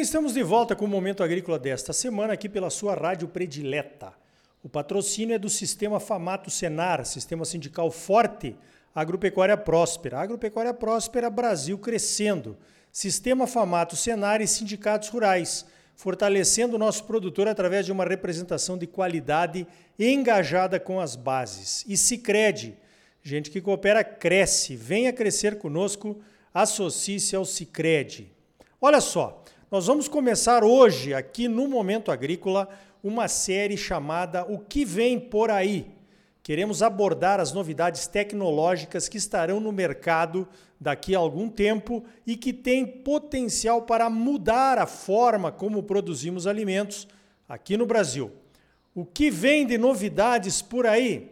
bem, estamos de volta com o Momento Agrícola desta semana aqui pela sua rádio predileta. O patrocínio é do Sistema Famato Senar, Sistema Sindical Forte, Agropecuária Próspera. Agropecuária Próspera, Brasil crescendo. Sistema Famato Senar e sindicatos rurais, fortalecendo o nosso produtor através de uma representação de qualidade engajada com as bases. E Sicredi, gente que coopera cresce. Venha crescer conosco, associe-se ao Sicredi. Olha só, nós vamos começar hoje aqui no Momento Agrícola uma série chamada O que vem por aí. Queremos abordar as novidades tecnológicas que estarão no mercado daqui a algum tempo e que têm potencial para mudar a forma como produzimos alimentos aqui no Brasil. O que vem de novidades por aí?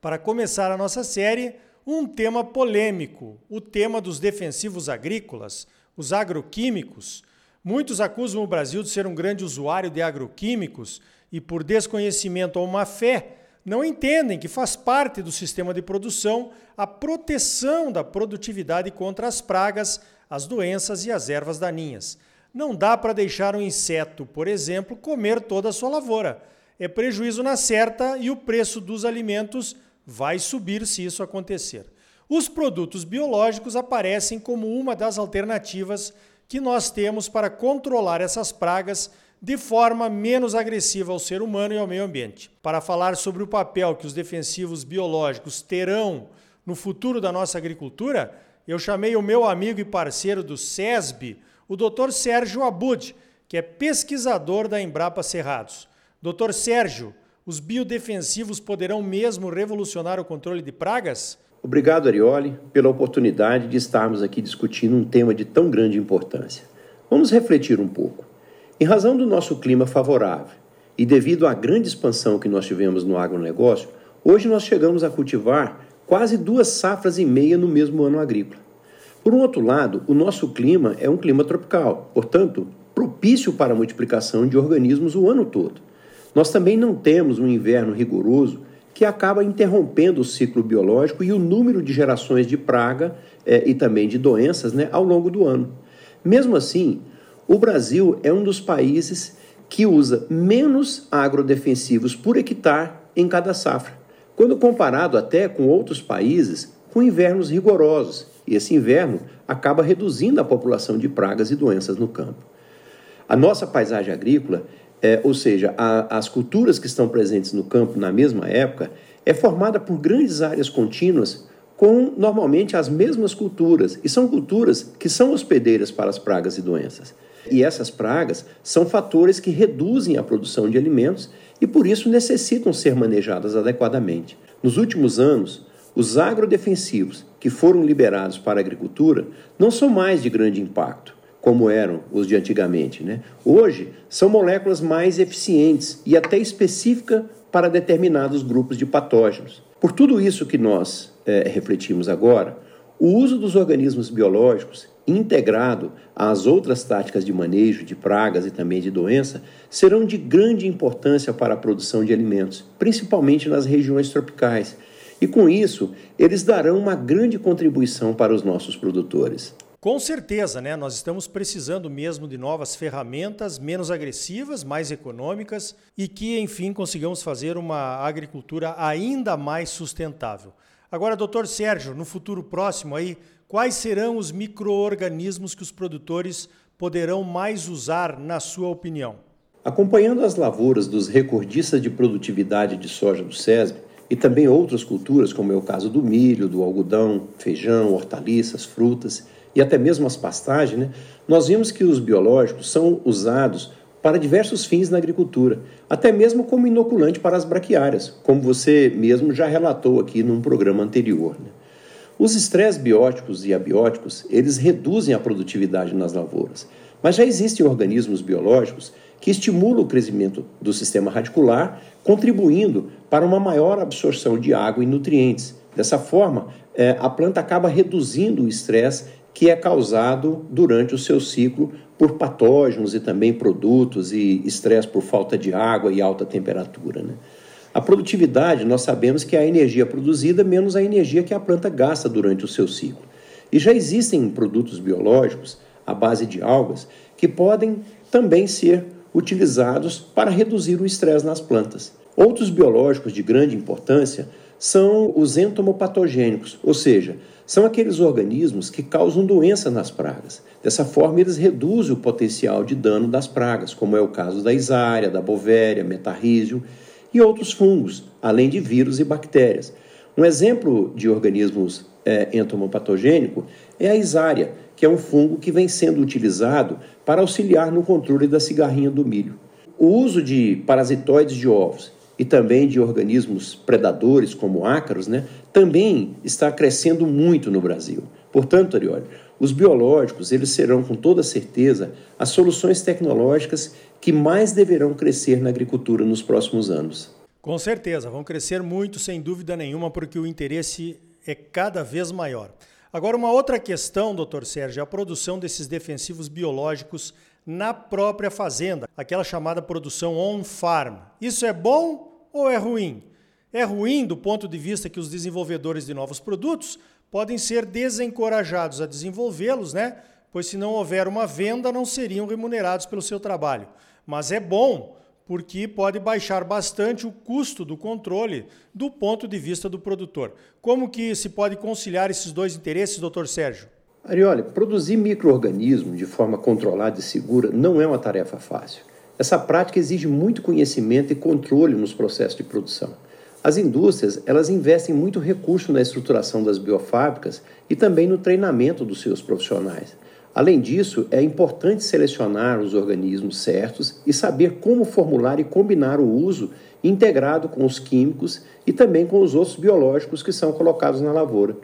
Para começar a nossa série, um tema polêmico, o tema dos defensivos agrícolas, os agroquímicos Muitos acusam o Brasil de ser um grande usuário de agroquímicos e, por desconhecimento ou má fé, não entendem que faz parte do sistema de produção a proteção da produtividade contra as pragas, as doenças e as ervas daninhas. Não dá para deixar um inseto, por exemplo, comer toda a sua lavoura. É prejuízo na certa e o preço dos alimentos vai subir se isso acontecer. Os produtos biológicos aparecem como uma das alternativas que nós temos para controlar essas pragas de forma menos agressiva ao ser humano e ao meio ambiente. Para falar sobre o papel que os defensivos biológicos terão no futuro da nossa agricultura, eu chamei o meu amigo e parceiro do SESB, o Dr. Sérgio Abud, que é pesquisador da Embrapa Cerrados. Dr. Sérgio, os biodefensivos poderão mesmo revolucionar o controle de pragas? Obrigado, Arioli, pela oportunidade de estarmos aqui discutindo um tema de tão grande importância. Vamos refletir um pouco. Em razão do nosso clima favorável e devido à grande expansão que nós tivemos no agronegócio, hoje nós chegamos a cultivar quase duas safras e meia no mesmo ano agrícola. Por um outro lado, o nosso clima é um clima tropical, portanto, propício para a multiplicação de organismos o ano todo. Nós também não temos um inverno rigoroso que acaba interrompendo o ciclo biológico e o número de gerações de praga é, e também de doenças né, ao longo do ano. Mesmo assim, o Brasil é um dos países que usa menos agrodefensivos por hectare em cada safra, quando comparado até com outros países com invernos rigorosos, e esse inverno acaba reduzindo a população de pragas e doenças no campo. A nossa paisagem agrícola é, ou seja, a, as culturas que estão presentes no campo na mesma época, é formada por grandes áreas contínuas com normalmente as mesmas culturas, e são culturas que são hospedeiras para as pragas e doenças. E essas pragas são fatores que reduzem a produção de alimentos e por isso necessitam ser manejadas adequadamente. Nos últimos anos, os agrodefensivos que foram liberados para a agricultura não são mais de grande impacto como eram os de antigamente. Né? Hoje, são moléculas mais eficientes e até específicas para determinados grupos de patógenos. Por tudo isso que nós é, refletimos agora, o uso dos organismos biológicos, integrado às outras táticas de manejo de pragas e também de doença, serão de grande importância para a produção de alimentos, principalmente nas regiões tropicais. E com isso, eles darão uma grande contribuição para os nossos produtores. Com certeza, né? Nós estamos precisando mesmo de novas ferramentas menos agressivas, mais econômicas e que, enfim, consigamos fazer uma agricultura ainda mais sustentável. Agora, doutor Sérgio, no futuro próximo aí, quais serão os micro-organismos que os produtores poderão mais usar, na sua opinião? Acompanhando as lavouras dos recordistas de produtividade de soja do SESB e também outras culturas, como é o caso do milho, do algodão, feijão, hortaliças, frutas, e até mesmo as pastagens, né, nós vimos que os biológicos são usados para diversos fins na agricultura, até mesmo como inoculante para as braquiárias, como você mesmo já relatou aqui num programa anterior. Né? Os estresses bióticos e abióticos, eles reduzem a produtividade nas lavouras, mas já existem organismos biológicos que estimulam o crescimento do sistema radicular, contribuindo para uma maior absorção de água e nutrientes. Dessa forma, é, a planta acaba reduzindo o estresse que é causado durante o seu ciclo por patógenos e também produtos e estresse por falta de água e alta temperatura. Né? A produtividade, nós sabemos que é a energia produzida menos a energia que a planta gasta durante o seu ciclo. E já existem produtos biológicos à base de algas, que podem também ser utilizados para reduzir o estresse nas plantas. Outros biológicos de grande importância são os entomopatogênicos, ou seja, são aqueles organismos que causam doença nas pragas. Dessa forma, eles reduzem o potencial de dano das pragas, como é o caso da isária, da bovéria, metarrísio e outros fungos, além de vírus e bactérias. Um exemplo de organismos é, entomopatogênico é a isária, que é um fungo que vem sendo utilizado para auxiliar no controle da cigarrinha do milho. O uso de parasitoides de ovos e também de organismos predadores como ácaros, né, também está crescendo muito no Brasil. Portanto, Arioli, os biológicos eles serão com toda certeza as soluções tecnológicas que mais deverão crescer na agricultura nos próximos anos. Com certeza, vão crescer muito, sem dúvida nenhuma, porque o interesse é cada vez maior. Agora, uma outra questão, doutor Sérgio, é a produção desses defensivos biológicos na própria fazenda, aquela chamada produção on-farm. Isso é bom ou é ruim? É ruim do ponto de vista que os desenvolvedores de novos produtos podem ser desencorajados a desenvolvê-los, né? Pois se não houver uma venda, não seriam remunerados pelo seu trabalho. Mas é bom porque pode baixar bastante o custo do controle do ponto de vista do produtor. Como que se pode conciliar esses dois interesses, doutor Sérgio? Arioli, produzir microorganismos de forma controlada e segura não é uma tarefa fácil. Essa prática exige muito conhecimento e controle nos processos de produção. As indústrias, elas investem muito recurso na estruturação das biofábricas e também no treinamento dos seus profissionais. Além disso, é importante selecionar os organismos certos e saber como formular e combinar o uso integrado com os químicos e também com os outros biológicos que são colocados na lavoura.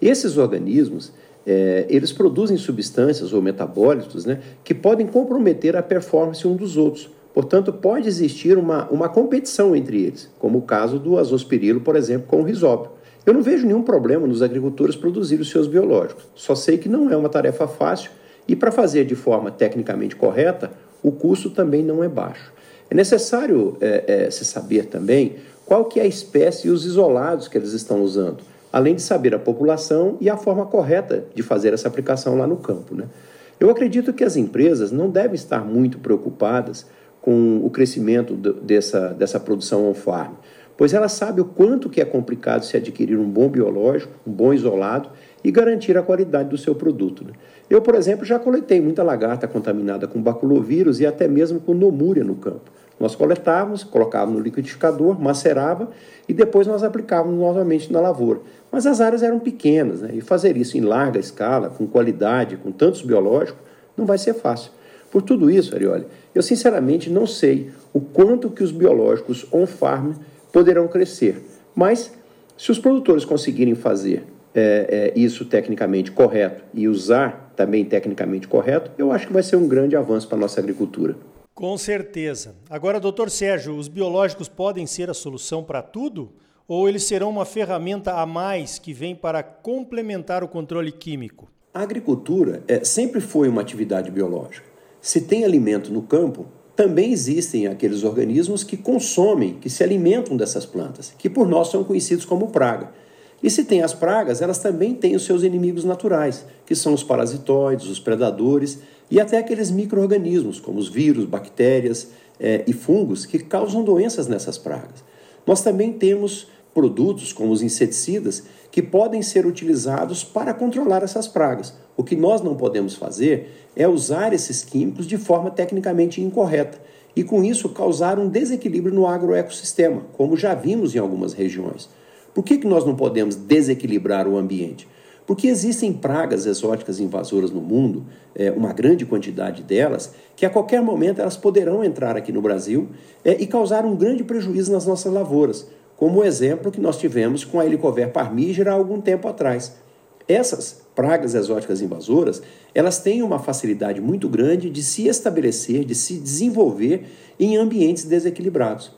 Esses organismos, é, eles produzem substâncias ou metabólitos né, que podem comprometer a performance um dos outros. Portanto, pode existir uma, uma competição entre eles, como o caso do azospirilo, por exemplo, com o risópio. Eu não vejo nenhum problema nos agricultores produzirem os seus biológicos, só sei que não é uma tarefa fácil e, para fazer de forma tecnicamente correta, o custo também não é baixo. É necessário é, é, se saber também qual que é a espécie e os isolados que eles estão usando além de saber a população e a forma correta de fazer essa aplicação lá no campo. Né? Eu acredito que as empresas não devem estar muito preocupadas com o crescimento dessa, dessa produção on-farm, pois elas sabem o quanto que é complicado se adquirir um bom biológico, um bom isolado e garantir a qualidade do seu produto. Né? Eu, por exemplo, já coletei muita lagarta contaminada com baculovírus e até mesmo com nomúria no campo. Nós coletávamos, colocávamos no liquidificador, macerava e depois nós aplicávamos novamente na lavoura. Mas as áreas eram pequenas, né? e fazer isso em larga escala, com qualidade, com tantos biológicos, não vai ser fácil. Por tudo isso, Arioli, eu sinceramente não sei o quanto que os biológicos on-farm poderão crescer. Mas, se os produtores conseguirem fazer é, é, isso tecnicamente correto e usar também tecnicamente correto, eu acho que vai ser um grande avanço para a nossa agricultura. Com certeza. Agora, doutor Sérgio, os biológicos podem ser a solução para tudo? Ou eles serão uma ferramenta a mais que vem para complementar o controle químico? A agricultura é, sempre foi uma atividade biológica. Se tem alimento no campo, também existem aqueles organismos que consomem, que se alimentam dessas plantas, que por nós são conhecidos como praga. E se tem as pragas, elas também têm os seus inimigos naturais, que são os parasitoides, os predadores e até aqueles micro-organismos, como os vírus, bactérias é, e fungos, que causam doenças nessas pragas. Nós também temos produtos, como os inseticidas, que podem ser utilizados para controlar essas pragas. O que nós não podemos fazer é usar esses químicos de forma tecnicamente incorreta e, com isso, causar um desequilíbrio no agroecossistema, como já vimos em algumas regiões. Por que, que nós não podemos desequilibrar o ambiente? Porque existem pragas exóticas invasoras no mundo, é, uma grande quantidade delas, que a qualquer momento elas poderão entrar aqui no Brasil é, e causar um grande prejuízo nas nossas lavouras, como o exemplo que nós tivemos com a Helicover parmígera há algum tempo atrás. Essas pragas exóticas invasoras, elas têm uma facilidade muito grande de se estabelecer, de se desenvolver em ambientes desequilibrados.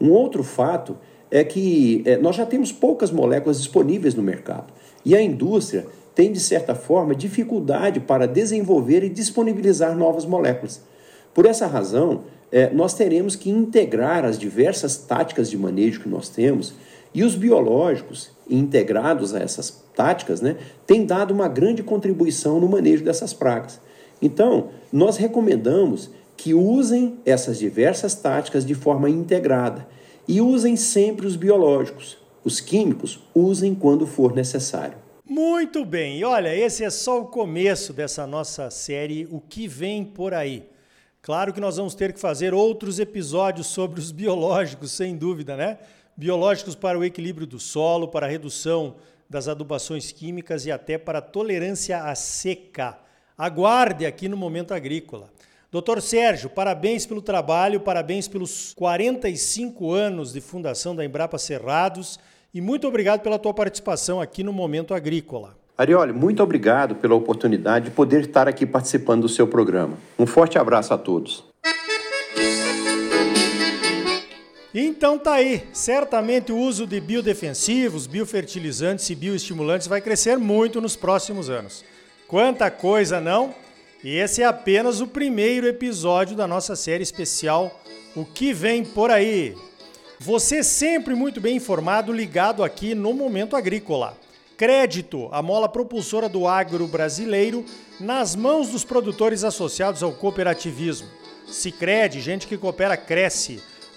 Um outro fato é que é, nós já temos poucas moléculas disponíveis no mercado e a indústria tem, de certa forma, dificuldade para desenvolver e disponibilizar novas moléculas. Por essa razão, é, nós teremos que integrar as diversas táticas de manejo que nós temos e os biológicos integrados a essas táticas né, têm dado uma grande contribuição no manejo dessas pragas. Então, nós recomendamos que usem essas diversas táticas de forma integrada e usem sempre os biológicos. Os químicos usem quando for necessário. Muito bem, e olha, esse é só o começo dessa nossa série O que vem por aí. Claro que nós vamos ter que fazer outros episódios sobre os biológicos, sem dúvida, né? Biológicos para o equilíbrio do solo, para a redução das adubações químicas e até para a tolerância à seca. Aguarde aqui no Momento Agrícola. Doutor Sérgio, parabéns pelo trabalho, parabéns pelos 45 anos de fundação da Embrapa Cerrados e muito obrigado pela tua participação aqui no Momento Agrícola. Arioli, muito obrigado pela oportunidade de poder estar aqui participando do seu programa. Um forte abraço a todos. Então tá aí, certamente o uso de biodefensivos, biofertilizantes e bioestimulantes vai crescer muito nos próximos anos. Quanta coisa, não? E esse é apenas o primeiro episódio da nossa série especial O que vem por aí. Você sempre muito bem informado, ligado aqui no Momento Agrícola. Crédito, a mola propulsora do agro brasileiro, nas mãos dos produtores associados ao cooperativismo. Sicredi, gente que coopera cresce.